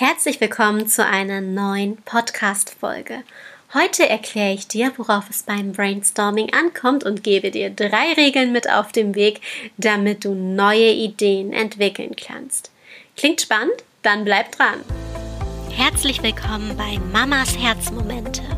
Herzlich willkommen zu einer neuen Podcast-Folge. Heute erkläre ich dir, worauf es beim Brainstorming ankommt und gebe dir drei Regeln mit auf dem Weg, damit du neue Ideen entwickeln kannst. Klingt spannend? Dann bleib dran! Herzlich willkommen bei Mamas Herzmomente.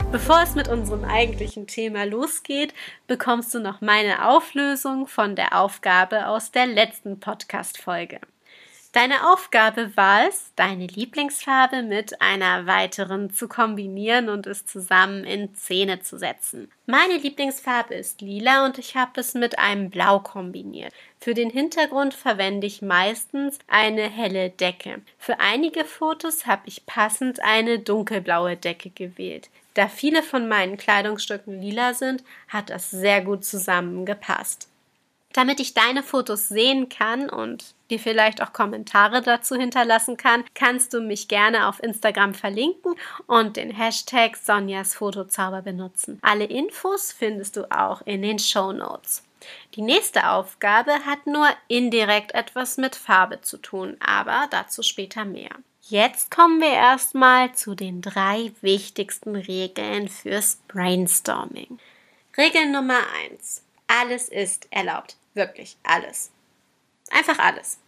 Bevor es mit unserem eigentlichen Thema losgeht, bekommst du noch meine Auflösung von der Aufgabe aus der letzten Podcast-Folge. Deine Aufgabe war es, deine Lieblingsfarbe mit einer weiteren zu kombinieren und es zusammen in Szene zu setzen. Meine Lieblingsfarbe ist lila und ich habe es mit einem Blau kombiniert. Für den Hintergrund verwende ich meistens eine helle Decke. Für einige Fotos habe ich passend eine dunkelblaue Decke gewählt. Da viele von meinen Kleidungsstücken lila sind, hat das sehr gut zusammengepasst. Damit ich deine Fotos sehen kann und dir vielleicht auch Kommentare dazu hinterlassen kann, kannst du mich gerne auf Instagram verlinken und den Hashtag Sonjas Fotozauber benutzen. Alle Infos findest du auch in den Show Notes. Die nächste Aufgabe hat nur indirekt etwas mit Farbe zu tun, aber dazu später mehr. Jetzt kommen wir erstmal zu den drei wichtigsten Regeln fürs Brainstorming. Regel Nummer eins: Alles ist erlaubt. Wirklich alles. Einfach alles.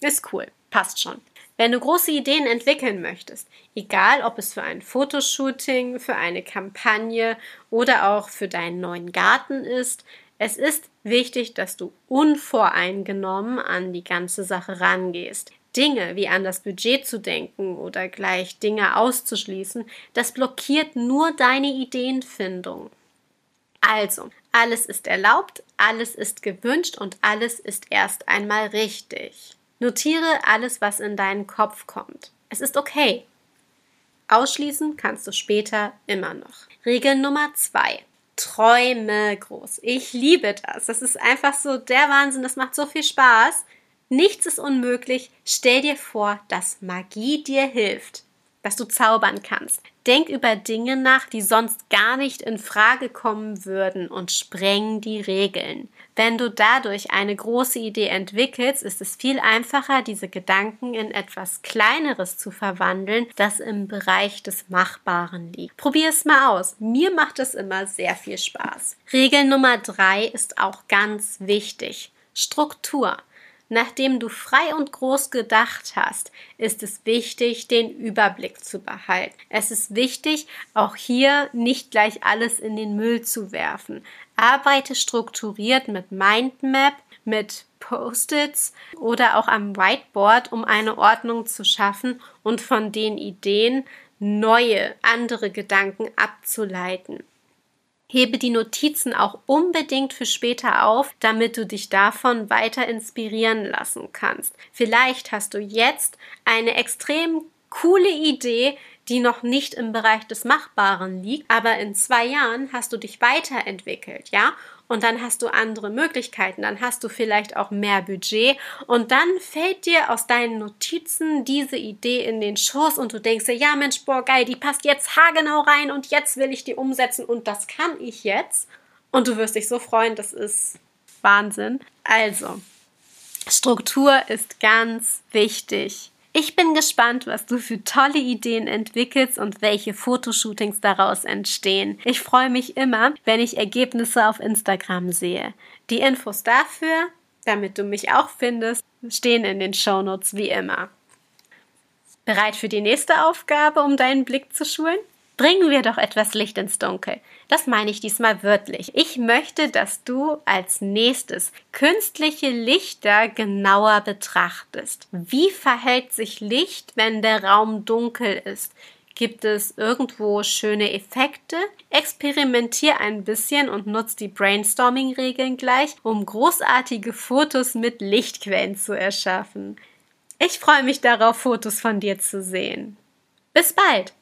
Ist cool. Passt schon. Wenn du große Ideen entwickeln möchtest, egal ob es für ein Fotoshooting, für eine Kampagne oder auch für deinen neuen Garten ist, es ist wichtig, dass du unvoreingenommen an die ganze Sache rangehst. Dinge wie an das Budget zu denken oder gleich Dinge auszuschließen, das blockiert nur deine Ideenfindung. Also, alles ist erlaubt, alles ist gewünscht und alles ist erst einmal richtig. Notiere alles, was in deinen Kopf kommt. Es ist okay. Ausschließen kannst du später immer noch. Regel Nummer zwei. Träume groß. Ich liebe das. Das ist einfach so der Wahnsinn. Das macht so viel Spaß. Nichts ist unmöglich. Stell dir vor, dass Magie dir hilft, dass du zaubern kannst. Denk über Dinge nach, die sonst gar nicht in Frage kommen würden und spreng die Regeln. Wenn du dadurch eine große Idee entwickelst, ist es viel einfacher, diese Gedanken in etwas Kleineres zu verwandeln, das im Bereich des Machbaren liegt. Probier es mal aus. Mir macht es immer sehr viel Spaß. Regel Nummer drei ist auch ganz wichtig. Struktur. Nachdem du frei und groß gedacht hast, ist es wichtig, den Überblick zu behalten. Es ist wichtig, auch hier nicht gleich alles in den Müll zu werfen. Arbeite strukturiert mit Mindmap, mit Post-its oder auch am Whiteboard, um eine Ordnung zu schaffen und von den Ideen neue, andere Gedanken abzuleiten. Hebe die Notizen auch unbedingt für später auf, damit du dich davon weiter inspirieren lassen kannst. Vielleicht hast du jetzt eine extrem coole Idee, die noch nicht im Bereich des Machbaren liegt, aber in zwei Jahren hast du dich weiterentwickelt, ja? und dann hast du andere Möglichkeiten, dann hast du vielleicht auch mehr Budget und dann fällt dir aus deinen Notizen diese Idee in den Schoß und du denkst dir, ja Mensch, boah, geil, die passt jetzt haargenau rein und jetzt will ich die umsetzen und das kann ich jetzt und du wirst dich so freuen, das ist Wahnsinn. Also, Struktur ist ganz wichtig. Ich bin gespannt, was du für tolle Ideen entwickelst und welche Fotoshootings daraus entstehen. Ich freue mich immer, wenn ich Ergebnisse auf Instagram sehe. Die Infos dafür, damit du mich auch findest, stehen in den Shownotes wie immer. Bereit für die nächste Aufgabe, um deinen Blick zu schulen? Bringen wir doch etwas Licht ins Dunkel. Das meine ich diesmal wörtlich. Ich möchte, dass du als nächstes künstliche Lichter genauer betrachtest. Wie verhält sich Licht, wenn der Raum dunkel ist? Gibt es irgendwo schöne Effekte? Experimentier ein bisschen und nutz die Brainstorming-Regeln gleich, um großartige Fotos mit Lichtquellen zu erschaffen. Ich freue mich darauf, Fotos von dir zu sehen. Bis bald!